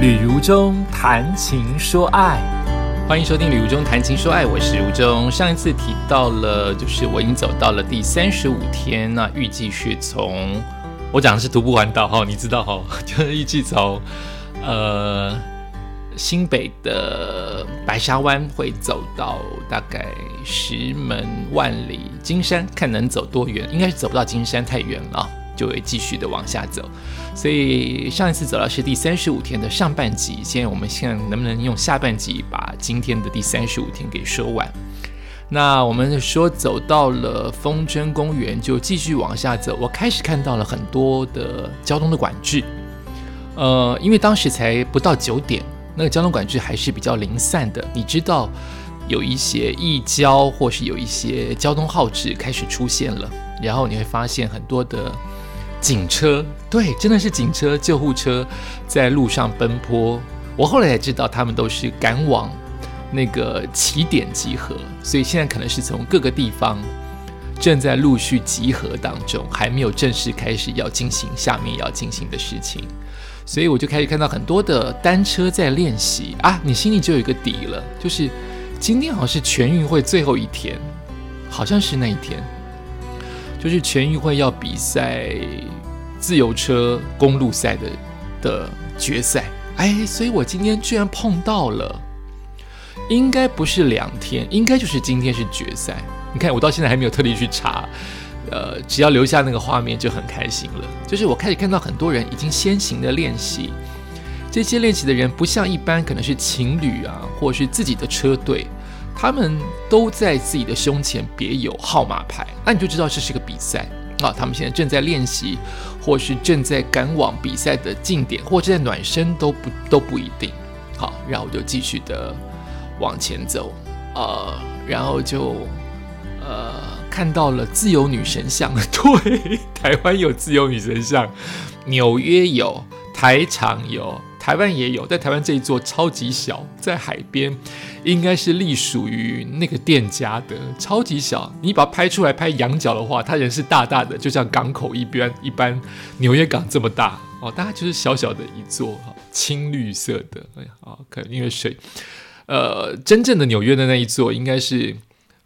旅如中谈情说爱，欢迎收听《旅如中谈情说爱》，我是如中。上一次提到了，就是我已经走到了第三十五天，那预计是从我讲的是徒步环岛哈，你知道哈，就是预计从呃新北的白沙湾会走到大概石门万里金山，看能走多远，应该是走不到金山太远了，就会继续的往下走。所以上一次走到是第三十五天的上半集，现在我们现在能不能用下半集把今天的第三十五天给说完？那我们说走到了风筝公园，就继续往下走。我开始看到了很多的交通的管制，呃，因为当时才不到九点，那个交通管制还是比较零散的。你知道有一些易交或是有一些交通号志开始出现了，然后你会发现很多的。警车对，真的是警车、救护车在路上奔波。我后来才知道，他们都是赶往那个起点集合，所以现在可能是从各个地方正在陆续集合当中，还没有正式开始要进行下面要进行的事情。所以我就开始看到很多的单车在练习啊，你心里就有一个底了，就是今天好像是全运会最后一天，好像是那一天。就是全运会要比赛自由车公路赛的的决赛，哎，所以我今天居然碰到了，应该不是两天，应该就是今天是决赛。你看，我到现在还没有特地去查，呃，只要留下那个画面就很开心了。就是我开始看到很多人已经先行的练习，这些练习的人不像一般可能是情侣啊，或是自己的车队。他们都在自己的胸前别有号码牌，那你就知道这是个比赛啊！他们现在正在练习，或是正在赶往比赛的近点，或正在暖身都不都不一定。好，然后我就继续的往前走，呃，然后就呃看到了自由女神像，对，台湾有自由女神像，纽约有，台场有。台湾也有，在台湾这一座超级小，在海边，应该是隶属于那个店家的，超级小。你把它拍出来拍仰角的话，它人是大大的，就像港口一边一般，纽约港这么大哦，大概就是小小的一座，青绿色的，哎呀，啊，可能因为水，呃，真正的纽约的那一座，应该是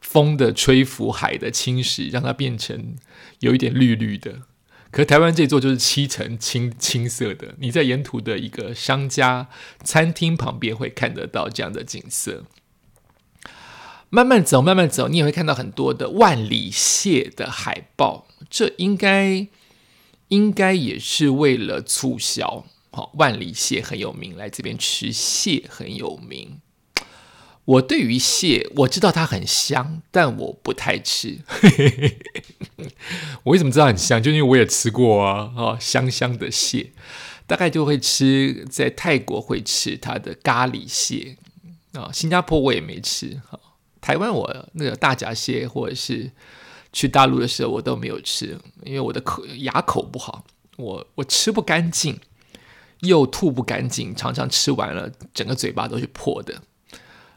风的吹拂，海的侵蚀，让它变成有一点绿绿的。可台湾这座就是七层青青色的，你在沿途的一个商家餐厅旁边会看得到这样的景色。慢慢走，慢慢走，你也会看到很多的万里蟹的海报，这应该应该也是为了促销。好，万里蟹很有名，来这边吃蟹很有名。我对于蟹，我知道它很香，但我不太吃。我为什么知道很香？就因为我也吃过啊，哦，香香的蟹，大概就会吃，在泰国会吃它的咖喱蟹啊，新加坡我也没吃，哈，台湾我那个大闸蟹或者是去大陆的时候我都没有吃，因为我的口牙口不好，我我吃不干净，又吐不干净，常常吃完了整个嘴巴都是破的。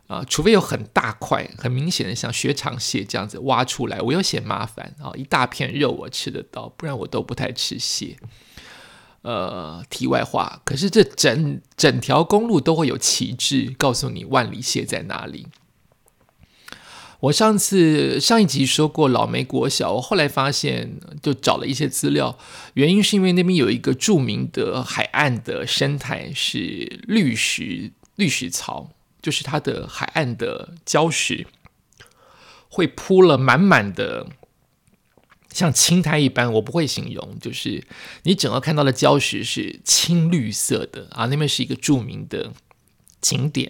啊，除非有很大块、很明显的像雪场蟹这样子挖出来，我又嫌麻烦啊。一大片肉我吃得到，不然我都不太吃蟹。呃，题外话，可是这整整条公路都会有旗帜告诉你万里蟹在哪里。我上次上一集说过老梅国小，我后来发现就找了一些资料，原因是因为那边有一个著名的海岸的生态是绿石绿石槽。就是它的海岸的礁石会铺了满满的像青苔一般，我不会形容，就是你整个看到的礁石是青绿色的啊，那边是一个著名的景点，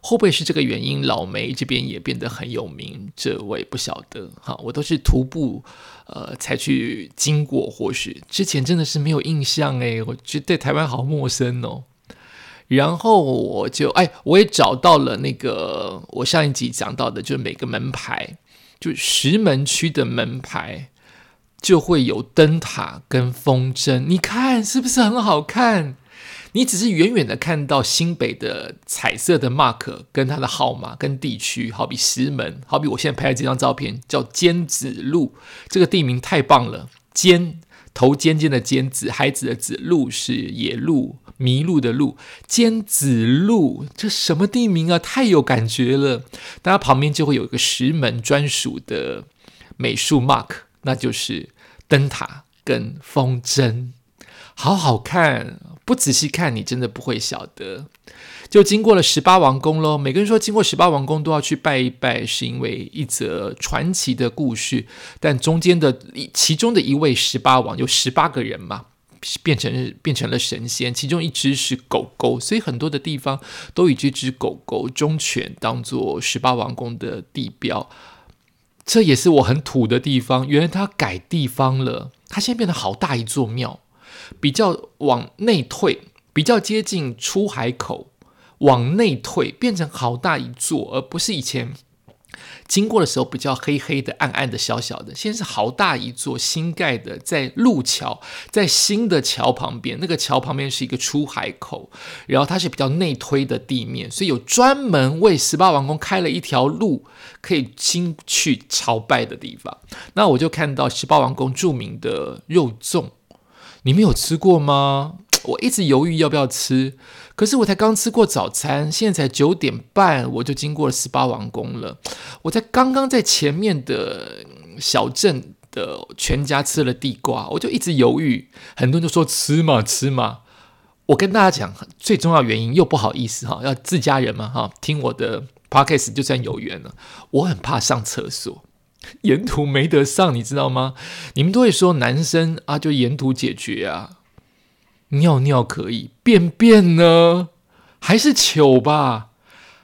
会不会是这个原因？老梅这边也变得很有名，这我也不晓得哈。我都是徒步呃才去经过，或许之前真的是没有印象诶，我觉得台湾好陌生哦。然后我就哎，我也找到了那个我上一集讲到的，就是每个门牌，就石门区的门牌就会有灯塔跟风筝，你看是不是很好看？你只是远远的看到新北的彩色的 mark 跟它的号码跟地区，好比石门，好比我现在拍的这张照片叫尖子路，这个地名太棒了，尖头尖尖的尖，子孩子的子，鹿是野鹿，迷路的鹿，尖子路，这什么地名啊？太有感觉了。大家旁边就会有一个石门专属的美术 mark，那就是灯塔跟风筝，好好看。不仔细看，你真的不会晓得。就经过了十八王宫喽。每个人说经过十八王宫都要去拜一拜，是因为一则传奇的故事。但中间的其中的一位十八王有十八个人嘛，变成变成了神仙，其中一只是狗狗，所以很多的地方都以这只狗狗忠犬当做十八王宫的地标。这也是我很土的地方。原来它改地方了，它现在变得好大一座庙，比较往内退，比较接近出海口。往内退，变成好大一座，而不是以前经过的时候比较黑黑的、暗暗的、小小的。现在是好大一座新盖的，在路桥，在新的桥旁边。那个桥旁边是一个出海口，然后它是比较内推的地面，所以有专门为十八王宫开了一条路，可以进去朝拜的地方。那我就看到十八王宫著名的肉粽，你们有吃过吗？我一直犹豫要不要吃。可是我才刚吃过早餐，现在才九点半，我就经过了十八王宫了。我在刚刚在前面的小镇的全家吃了地瓜，我就一直犹豫。很多人都说吃嘛吃嘛，我跟大家讲最重要原因又不好意思哈，要自家人嘛哈，听我的 podcast 就算有缘了。我很怕上厕所，沿途没得上，你知道吗？你们都会说男生啊，就沿途解决啊。尿尿可以，便便呢？还是糗吧？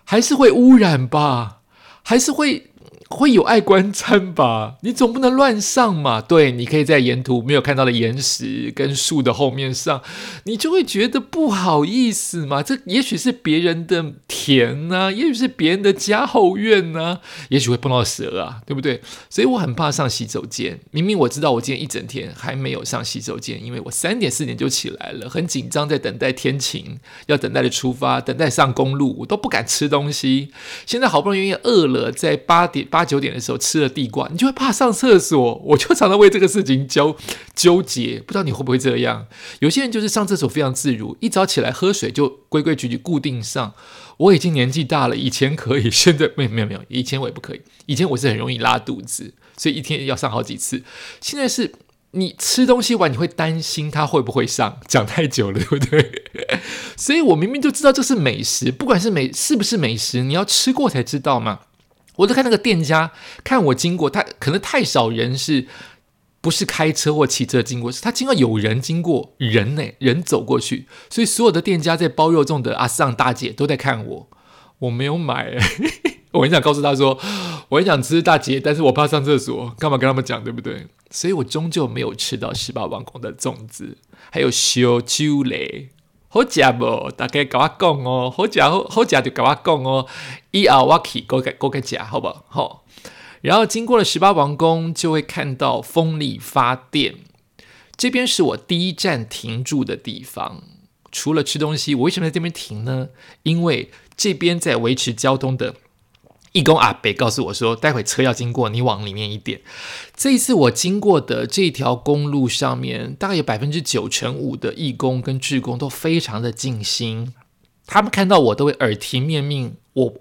还是会污染吧？还是会？会有爱观瞻吧？你总不能乱上嘛？对，你可以在沿途没有看到的岩石跟树的后面上，你就会觉得不好意思嘛。这也许是别人的田呐，也许是别人的家后院呐，也许会碰到蛇啊，对不对？所以我很怕上洗手间。明明我知道我今天一整天还没有上洗手间，因为我三点四点就起来了，很紧张，在等待天晴，要等待着出发，等待上公路，我都不敢吃东西。现在好不容易饿了，在八点八。九点的时候吃了地瓜，你就会怕上厕所。我就常常为这个事情纠纠结，不知道你会不会这样？有些人就是上厕所非常自如，一早起来喝水就规规矩矩固定上。我已经年纪大了，以前可以，现在没有没有没有，以前我也不可以。以前我是很容易拉肚子，所以一天要上好几次。现在是你吃东西完，你会担心它会不会上，讲太久了，对不对？所以我明明就知道这是美食，不管是美是不是美食，你要吃过才知道嘛。我在看那个店家，看我经过，他可能太少人，是不是开车或骑车经过？是他经过有人经过，人呢？人走过去，所以所有的店家在包肉粽的阿桑大姐都在看我，我没有买，我很想告诉他说，我很想吃大姐，但是我怕上厕所，干嘛跟他们讲，对不对？所以我终究没有吃到十八王宫的粽子，还有小酒嘞。好食无？大家甲我讲哦，好食好好食就甲我讲哦。以后我去过个过个食，好不好？然后经过了十八王宫，就会看到风力发电。这边是我第一站停住的地方。除了吃东西，我为什么在这边停呢？因为这边在维持交通的。义工阿北告诉我说：“待会车要经过，你往里面一点。”这一次我经过的这条公路上面，大概有百分之九成五的义工跟志工都非常的尽心。他们看到我都会耳提面命，我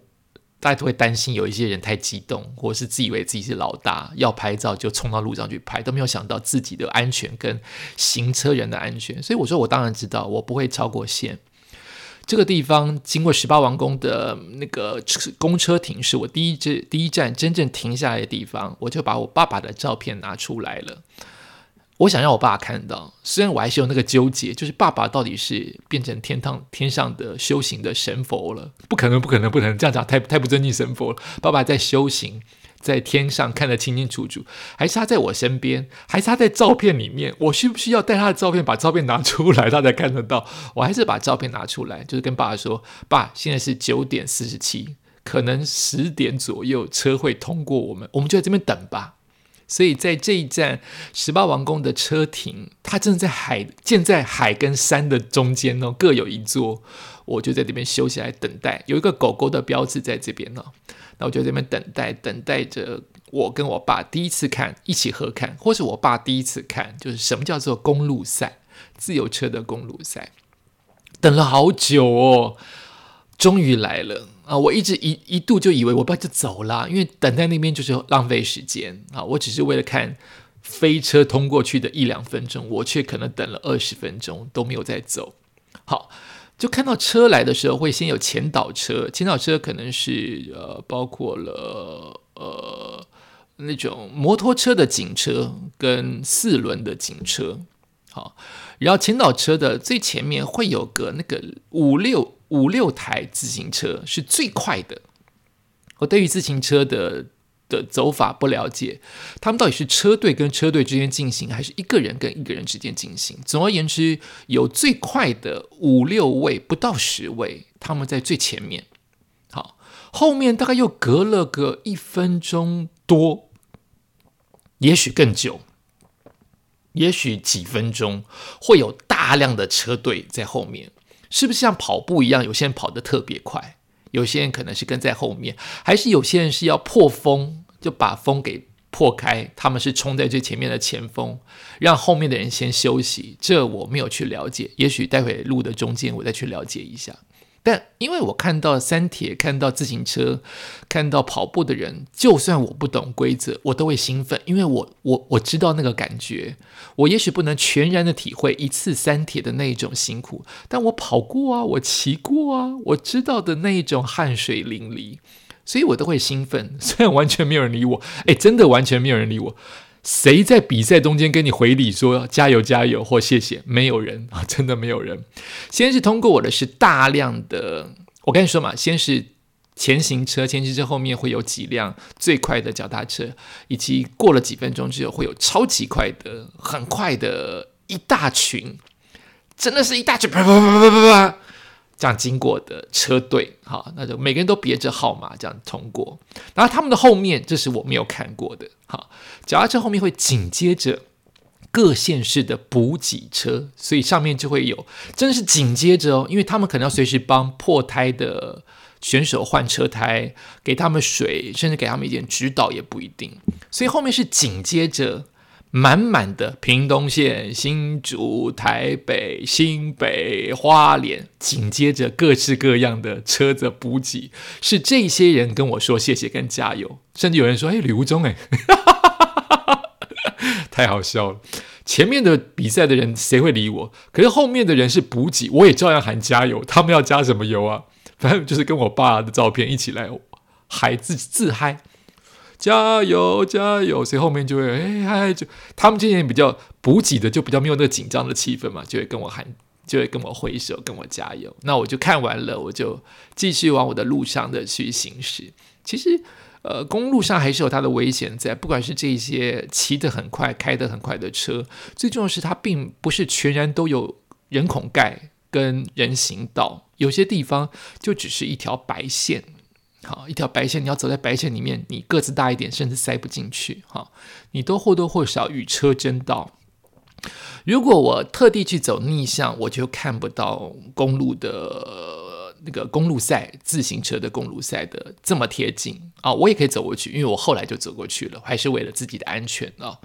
大家都会担心有一些人太激动，或是自以为自己是老大，要拍照就冲到路上去拍，都没有想到自己的安全跟行车人的安全。所以我说，我当然知道，我不会超过线。这个地方经过十八王宫的那个公车亭，是我第一站第一站真正停下来的地方。我就把我爸爸的照片拿出来了，我想让我爸爸看到。虽然我还是有那个纠结，就是爸爸到底是变成天堂天上的修行的神佛了？不可能，不可能，不可能这样讲，太太不尊敬神佛了。爸爸在修行。在天上看得清清楚楚，还是他在我身边，还是他在照片里面？我需不需要带他的照片，把照片拿出来，他才看得到？我还是把照片拿出来，就是跟爸爸说：“爸，现在是九点四十七，可能十点左右车会通过我们，我们就在这边等吧。”所以在这一站十八王宫的车停，它正在海建在海跟山的中间哦，各有一座，我就在这边休息来等待，有一个狗狗的标志在这边呢。那我就在这边等待，等待着我跟我爸第一次看一起合看，或是我爸第一次看，就是什么叫做公路赛，自由车的公路赛，等了好久哦，终于来了啊！我一直一一度就以为我爸就走了，因为等在那边就是浪费时间啊！我只是为了看飞车通过去的一两分钟，我却可能等了二十分钟都没有再走。好。就看到车来的时候，会先有前导车，前导车可能是呃，包括了呃那种摩托车的警车跟四轮的警车，好，然后前导车的最前面会有个那个五六五六台自行车是最快的。我对于自行车的。的走法不了解，他们到底是车队跟车队之间进行，还是一个人跟一个人之间进行？总而言之，有最快的五六位，不到十位，他们在最前面。好，后面大概又隔了个一分钟多，也许更久，也许几分钟，会有大量的车队在后面。是不是像跑步一样？有些人跑得特别快，有些人可能是跟在后面，还是有些人是要破风？就把风给破开，他们是冲在最前面的前锋，让后面的人先休息。这我没有去了解，也许待会路的中间我再去了解一下。但因为我看到三铁，看到自行车，看到跑步的人，就算我不懂规则，我都会兴奋，因为我我我知道那个感觉。我也许不能全然的体会一次三铁的那一种辛苦，但我跑过啊，我骑过啊，我知道的那一种汗水淋漓。所以我都会兴奋，虽然完全没有人理我，哎，真的完全没有人理我。谁在比赛中间跟你回礼说加油加油或谢谢？没有人 啊，真的没有人。先是通过我的是大量的，我跟你说嘛，先是前行车，前行车后面会有几辆最快的脚踏车，以及过了几分钟之后会有超级快的、很快的一大群，真的是一大群，啪啪啪啪啪啪。这样经过的车队，哈，那就每个人都别着号码这样通过。然后他们的后面，这是我没有看过的，哈，脚踏车后面会紧接着各县市的补给车，所以上面就会有，真的是紧接着哦，因为他们可能要随时帮破胎的选手换车胎，给他们水，甚至给他们一点指导也不一定，所以后面是紧接着。满满的屏东县、新竹、台北、新北、花莲，紧接着各式各样的车子补给，是这些人跟我说谢谢跟加油，甚至有人说：“哎，吕无中，哎，太好笑了。”前面的比赛的人谁会理我？可是后面的人是补给，我也照样喊加油。他们要加什么油啊？反正就是跟我爸的照片一起来嗨自自嗨。加油加油！所以后面就会哎嗨，就他们这些人比较补给的，就比较没有那个紧张的气氛嘛，就会跟我喊，就会跟我挥手，跟我加油。那我就看完了，我就继续往我的路上的去行驶。其实，呃，公路上还是有它的危险在，不管是这些骑得很快、开得很快的车，最重要是它并不是全然都有人孔盖跟人行道，有些地方就只是一条白线。好，一条白线，你要走在白线里面，你个子大一点，甚至塞不进去。哈，你都或多或少与车争道。如果我特地去走逆向，我就看不到公路的那个公路赛，自行车的公路赛的这么贴近啊。我也可以走过去，因为我后来就走过去了，还是为了自己的安全啊。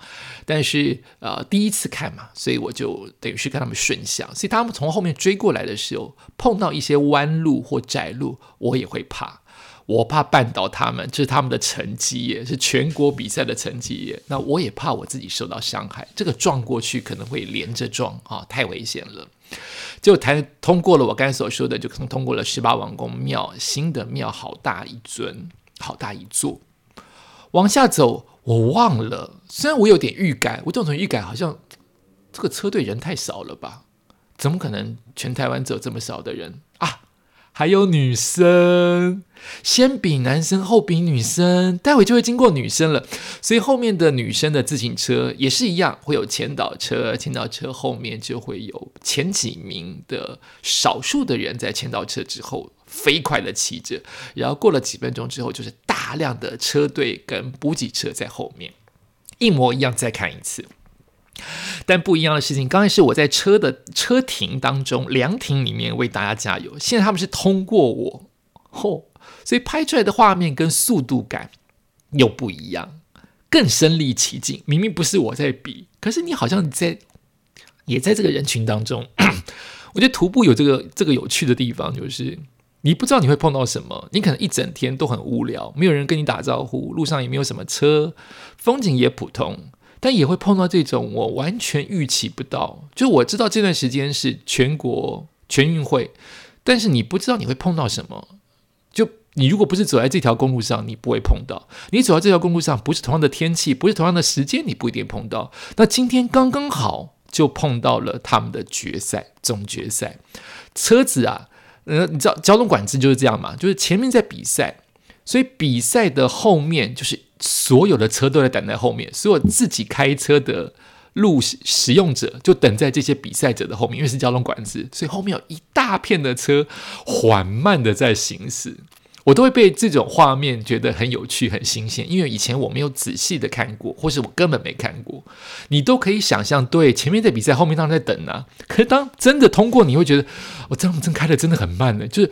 但是呃，第一次看嘛，所以我就等于是跟他们顺向，所以他们从后面追过来的时候，碰到一些弯路或窄路，我也会怕。我怕绊倒他们，这是他们的成绩耶，是全国比赛的成绩耶。那我也怕我自己受到伤害，这个撞过去可能会连着撞啊，太危险了。就谈通过了我刚才所说的，就可能通过了十八王公庙，新的庙好大一尊，好大一座。往下走，我忘了，虽然我有点预感，我这种预感好像这个车队人太少了吧？怎么可能全台湾走这么少的人啊？还有女生，先比男生，后比女生，待会就会经过女生了。所以后面的女生的自行车也是一样，会有前导车，前导车后面就会有前几名的少数的人在前导车之后飞快的骑着，然后过了几分钟之后，就是大量的车队跟补给车在后面，一模一样，再看一次。但不一样的事情，刚才是我在车的车停当中凉亭里面为大家加油，现在他们是通过我，吼，所以拍出来的画面跟速度感又不一样。更身临其境。明明不是我在比，可是你好像在也在这个人群当中。我觉得徒步有这个这个有趣的地方，就是你不知道你会碰到什么，你可能一整天都很无聊，没有人跟你打招呼，路上也没有什么车，风景也普通，但也会碰到这种我完全预期不到。就我知道这段时间是全国全运会，但是你不知道你会碰到什么。就你如果不是走在这条公路上，你不会碰到；你走在这条公路上，不是同样的天气，不是同样的时间，你不一定碰到。那今天刚刚好。就碰到了他们的决赛，总决赛。车子啊，呃，你知道交通管制就是这样嘛？就是前面在比赛，所以比赛的后面就是所有的车都在等在后面，所有自己开车的路使用者就等在这些比赛者的后面，因为是交通管制，所以后面有一大片的车缓慢的在行驶。我都会被这种画面觉得很有趣、很新鲜，因为以前我没有仔细的看过，或是我根本没看过。你都可以想象，对，前面在比赛，后面当然在等啊。可是当真的通过，你会觉得，我这样真开的真的很慢呢，就是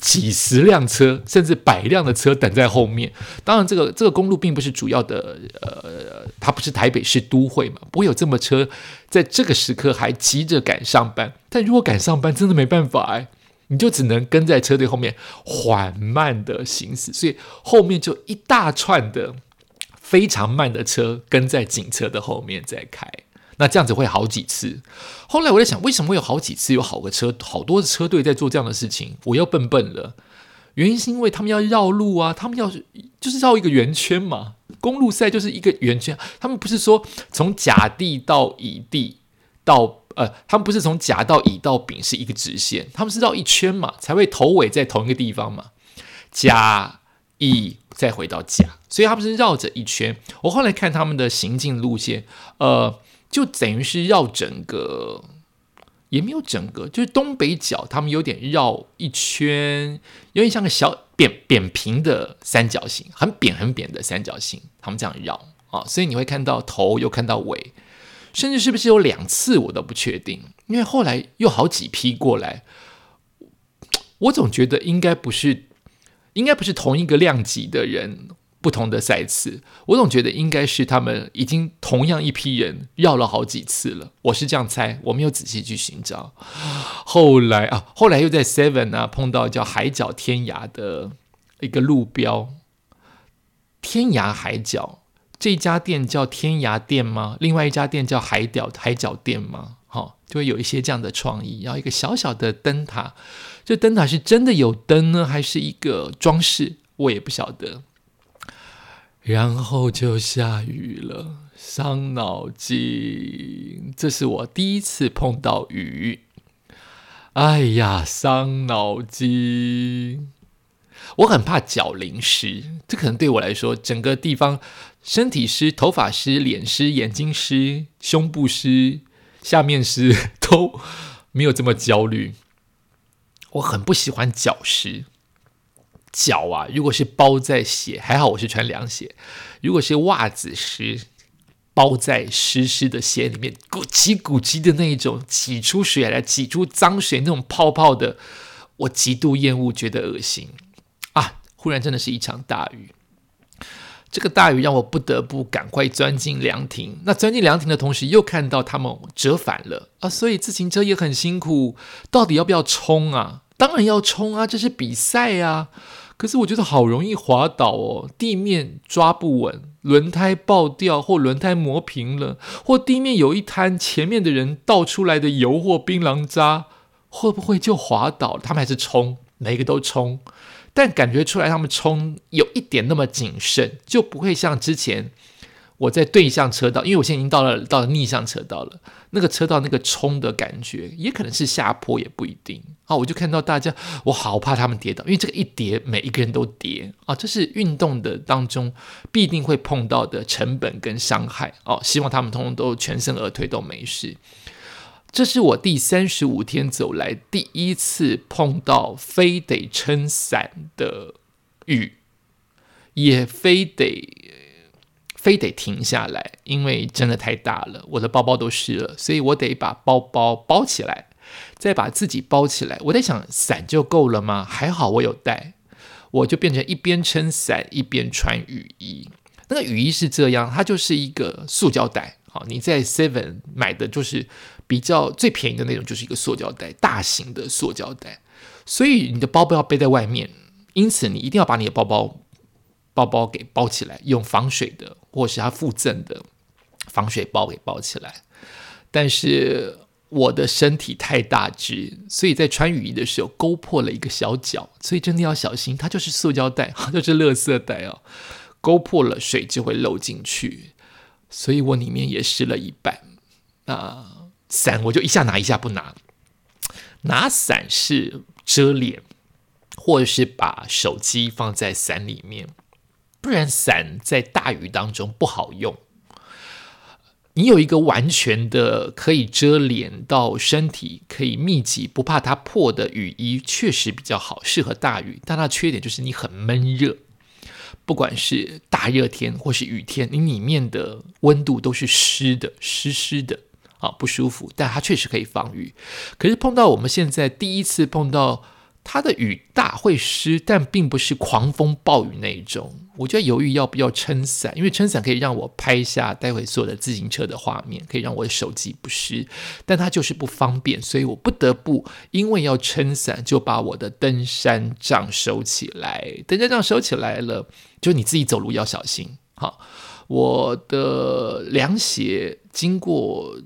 几十辆车，甚至百辆的车等在后面。当然，这个这个公路并不是主要的，呃，它不是台北市都会嘛，不会有这么车在这个时刻还急着赶上班。但如果赶上班，真的没办法哎。你就只能跟在车队后面缓慢的行驶，所以后面就一大串的非常慢的车跟在警车的后面在开。那这样子会好几次。后来我在想，为什么会有好几次有好个车好多的车队在做这样的事情？我又笨笨了。原因是因为他们要绕路啊，他们要就是绕一个圆圈嘛。公路赛就是一个圆圈，他们不是说从甲地到乙地到。呃，他们不是从甲到乙到丙是一个直线，他们是绕一圈嘛，才会头尾在同一个地方嘛。甲乙再回到甲，所以他们是绕着一圈。我后来看他们的行进路线，呃，就等于是绕整个，也没有整个，就是东北角，他们有点绕一圈，有点像个小扁扁平的三角形，很扁很扁的三角形，他们这样绕啊，所以你会看到头，又看到尾。甚至是不是有两次我都不确定，因为后来又好几批过来，我总觉得应该不是，应该不是同一个量级的人，不同的赛次，我总觉得应该是他们已经同样一批人绕了好几次了，我是这样猜，我没有仔细去寻找。后来啊，后来又在 Seven 啊碰到叫海角天涯的一个路标，天涯海角。这家店叫天涯店吗？另外一家店叫海角海角店吗？好，就会有一些这样的创意。然后一个小小的灯塔，这灯塔是真的有灯呢，还是一个装饰？我也不晓得。然后就下雨了，伤脑筋。这是我第一次碰到雨，哎呀，伤脑筋。我很怕脚淋湿，这可能对我来说，整个地方。身体湿、头发湿、脸湿、眼睛湿、胸部湿、下面湿，都没有这么焦虑。我很不喜欢脚湿，脚啊，如果是包在鞋，还好我是穿凉鞋；如果是袜子湿，包在湿湿的鞋里面，咕叽咕叽的那一种，挤出水来、挤出脏水那种泡泡的，我极度厌恶，觉得恶心啊！忽然真的是一场大雨。这个大雨让我不得不赶快钻进凉亭。那钻进凉亭的同时，又看到他们折返了啊！所以自行车也很辛苦。到底要不要冲啊？当然要冲啊！这是比赛啊！可是我觉得好容易滑倒哦，地面抓不稳，轮胎爆掉或轮胎磨平了，或地面有一滩前面的人倒出来的油或槟榔渣，会不会就滑倒？他们还是冲，每个都冲。但感觉出来，他们冲有一点那么谨慎，就不会像之前我在对向车道，因为我现在已经到了到了逆向车道了，那个车道那个冲的感觉，也可能是下坡，也不一定啊。我就看到大家，我好怕他们跌倒，因为这个一跌，每一个人都跌啊，这是运动的当中必定会碰到的成本跟伤害哦。希望他们通通都全身而退，都没事。这是我第三十五天走来第一次碰到非得撑伞的雨，也非得非得停下来，因为真的太大了，我的包包都湿了，所以我得把包包包起来，再把自己包起来。我在想，伞就够了吗？还好我有带，我就变成一边撑伞一边穿雨衣。那个雨衣是这样，它就是一个塑胶袋。好，你在 Seven 买的就是比较最便宜的那种，就是一个塑胶袋，大型的塑胶袋。所以你的包包要背在外面，因此你一定要把你的包包包包给包起来，用防水的或是它附赠的防水包给包起来。但是我的身体太大只，所以在穿雨衣的时候勾破了一个小角，所以真的要小心，它就是塑胶袋，就是垃圾袋哦，勾破了水就会漏进去。所以我里面也湿了一半，那伞我就一下拿一下不拿。拿伞是遮脸，或者是把手机放在伞里面，不然伞在大雨当中不好用。你有一个完全的可以遮脸到身体可以密集不怕它破的雨衣，确实比较好，适合大雨。但它缺点就是你很闷热。不管是大热天或是雨天，你里面的温度都是湿的，湿湿的啊，不舒服。但它确实可以防雨。可是碰到我们现在第一次碰到。它的雨大会湿，但并不是狂风暴雨那一种。我就犹豫要不要撑伞，因为撑伞可以让我拍下待会所有的自行车的画面，可以让我的手机不湿，但它就是不方便，所以我不得不因为要撑伞，就把我的登山杖收起来。登山杖收起来了，就你自己走路要小心。好，我的凉鞋经过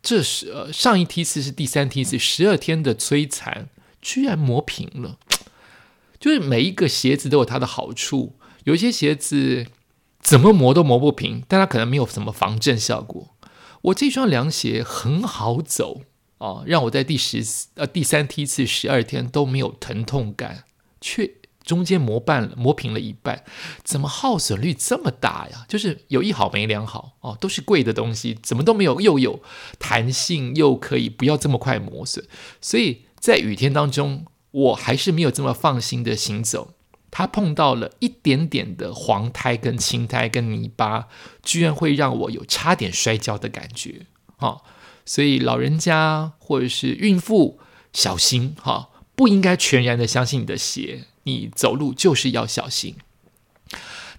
这是呃上一梯次是第三梯次，十二天的摧残。居然磨平了，就是每一个鞋子都有它的好处。有一些鞋子怎么磨都磨不平，但它可能没有什么防震效果。我这双凉鞋很好走啊，让我在第十呃第三梯次十二天都没有疼痛感，却中间磨半，磨平了一半，怎么耗损率这么大呀？就是有一好没两好哦，都是贵的东西，怎么都没有又有弹性又可以不要这么快磨损，所以。在雨天当中，我还是没有这么放心的行走。它碰到了一点点的黄苔、跟青苔、跟泥巴，居然会让我有差点摔跤的感觉。哈，所以老人家或者是孕妇小心哈，不应该全然的相信你的鞋。你走路就是要小心。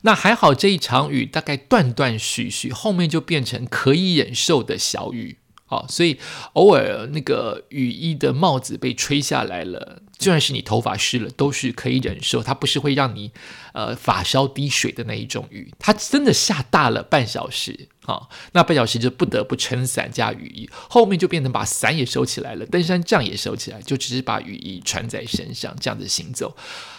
那还好，这一场雨大概断断续续，后面就变成可以忍受的小雨。好，所以偶尔那个雨衣的帽子被吹下来了，就算是你头发湿了，都是可以忍受。它不是会让你呃发梢滴水的那一种雨。它真的下大了半小时。啊，那半小时就不得不撑伞加雨衣，后面就变成把伞也收起来了，登山杖也收起来，就只是把雨衣穿在身上，这样子行走，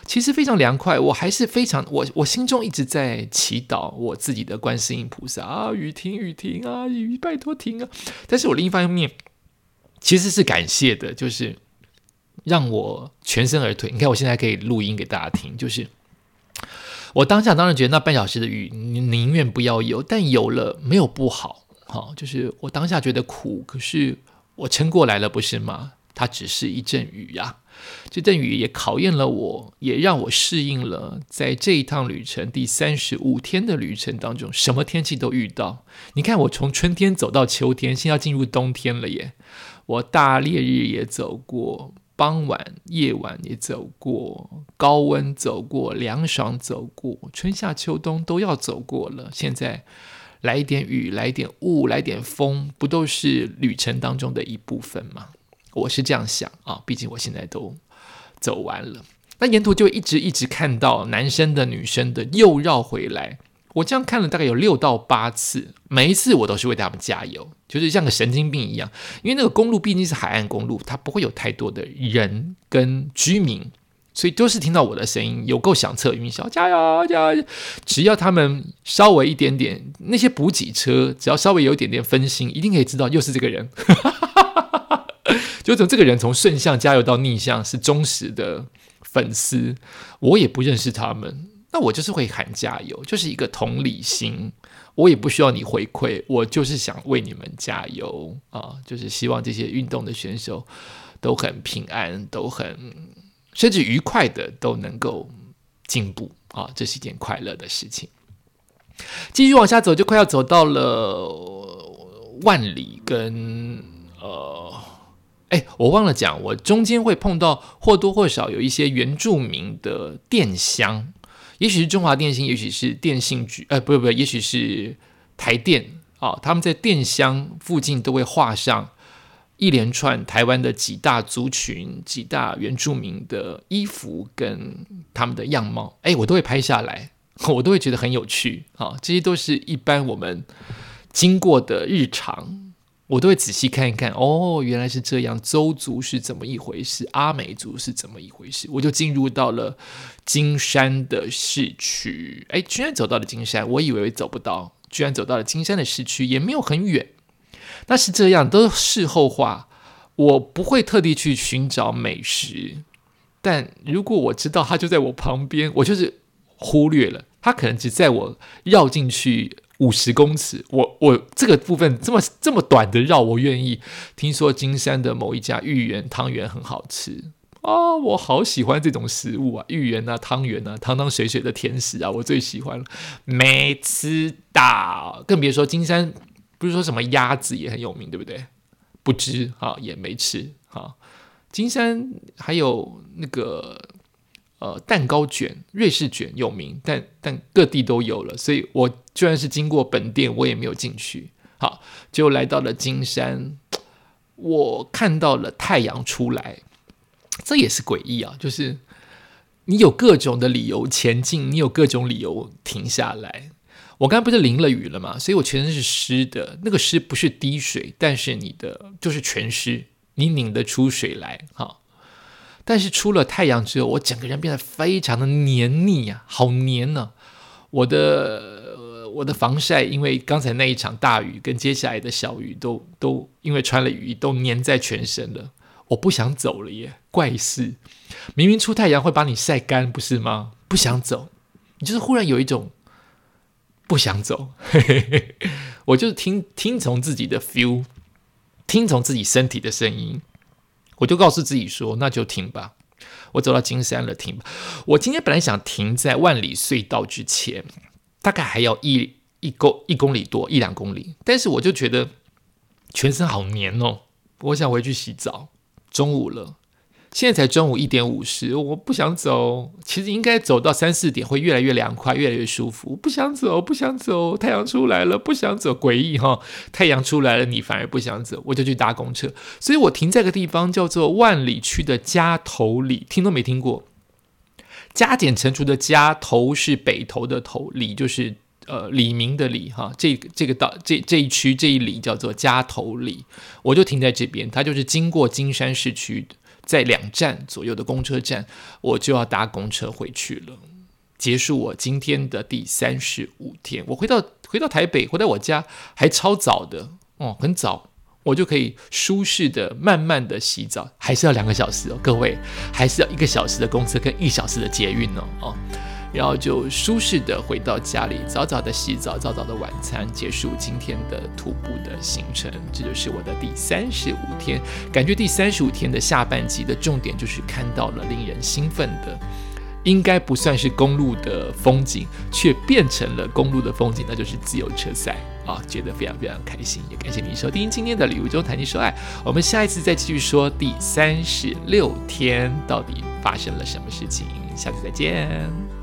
其实非常凉快。我还是非常，我我心中一直在祈祷我自己的观世音菩萨啊，雨停雨停啊，雨拜托停啊。但是我另一方面其实是感谢的，就是让我全身而退。你看我现在可以录音给大家听，就是。我当下当然觉得那半小时的雨，宁愿不要有，但有了没有不好，好，就是我当下觉得苦，可是我撑过来了，不是吗？它只是一阵雨呀，这阵雨也考验了我，也让我适应了，在这一趟旅程第三十五天的旅程当中，什么天气都遇到。你看，我从春天走到秋天，现在进入冬天了耶，我大烈日也走过。傍晚、夜晚也走过，高温走过，凉爽走过，春夏秋冬都要走过了。现在来一点雨，来一点雾，来点风，不都是旅程当中的一部分吗？我是这样想啊，毕竟我现在都走完了。那沿途就一直一直看到男生的、女生的，又绕回来。我这样看了大概有六到八次，每一次我都是为他们加油，就是像个神经病一样。因为那个公路毕竟是海岸公路，它不会有太多的人跟居民，所以都是听到我的声音，有够响彻云霄，加油加油！只要他们稍微一点点，那些补给车只要稍微有一点点分心，一定可以知道又是这个人。就从这个人从顺向加油到逆向是忠实的粉丝，我也不认识他们。那我就是会喊加油，就是一个同理心，我也不需要你回馈，我就是想为你们加油啊！就是希望这些运动的选手都很平安，都很甚至愉快的都能够进步啊！这是一件快乐的事情。继续往下走，就快要走到了万里跟呃，哎，我忘了讲，我中间会碰到或多或少有一些原住民的电箱。也许是中华电信，也许是电信局，呃，不不，也许是台电啊，他们在电箱附近都会画上一连串台湾的几大族群、几大原住民的衣服跟他们的样貌，哎，我都会拍下来，我都会觉得很有趣啊。这些都是一般我们经过的日常。我都会仔细看一看，哦，原来是这样，周族是怎么一回事，阿美族是怎么一回事，我就进入到了金山的市区，哎，居然走到了金山，我以为走不到，居然走到了金山的市区，也没有很远，那是这样，都事后话，我不会特地去寻找美食，但如果我知道它就在我旁边，我就是忽略了，它可能只在我绕进去。五十公尺，我我这个部分这么这么短的绕，我愿意。听说金山的某一家芋圆汤圆很好吃啊，我好喜欢这种食物啊，芋圆啊，汤圆啊，汤汤水水的甜食啊，我最喜欢了。没吃到，更别说金山，不是说什么鸭子也很有名，对不对？不知啊，也没吃啊。金山还有那个。呃，蛋糕卷、瑞士卷有名，但但各地都有了，所以我居然是经过本店，我也没有进去。好，就来到了金山，我看到了太阳出来，这也是诡异啊！就是你有各种的理由前进，你有各种理由停下来。我刚才不是淋了雨了嘛，所以我全身是湿的，那个湿不是滴水，但是你的就是全湿，你拧得出水来，哈。但是出了太阳之后，我整个人变得非常的黏腻呀，好黏呢！我的我的防晒，因为刚才那一场大雨跟接下来的小雨，都都因为穿了雨衣，都粘在全身了。我不想走了耶，怪事！明明出太阳会把你晒干，不是吗？不想走，你就是忽然有一种不想走。我就是听听从自己的 feel，听从自己身体的声音。我就告诉自己说：“那就停吧。”我走到金山了，停吧。我今天本来想停在万里隧道之前，大概还要一一公一公里多，一两公里。但是我就觉得全身好黏哦，我想回去洗澡。中午了。现在才中午一点五十，我不想走。其实应该走到三四点会越来越凉快，越来越舒服。不想走，不想走。太阳出来了，不想走。诡异哈，太阳出来了，你反而不想走，我就去搭公车。所以我停在个地方叫做万里区的家头里，听都没听过。加减乘除的加头是北头的头，里就是呃李明的李哈。这个这个道这这一区这一里叫做家头里，我就停在这边。它就是经过金山市区的。在两站左右的公车站，我就要搭公车回去了，结束我今天的第三十五天。我回到回到台北，回到我家还超早的。哦，很早，我就可以舒适的、慢慢的洗澡，还是要两个小时哦，各位，还是要一个小时的公车跟一小时的捷运哦，哦。然后就舒适的回到家里，早早的洗澡，早早的晚餐，结束今天的徒步的行程。这就是我的第三十五天。感觉第三十五天的下半集的重点就是看到了令人兴奋的，应该不算是公路的风景，却变成了公路的风景，那就是自由车赛啊！觉得非常非常开心，也感谢你收听今天的礼物中谈情说爱。我们下一次再继续说第三十六天到底发生了什么事情，下次再见。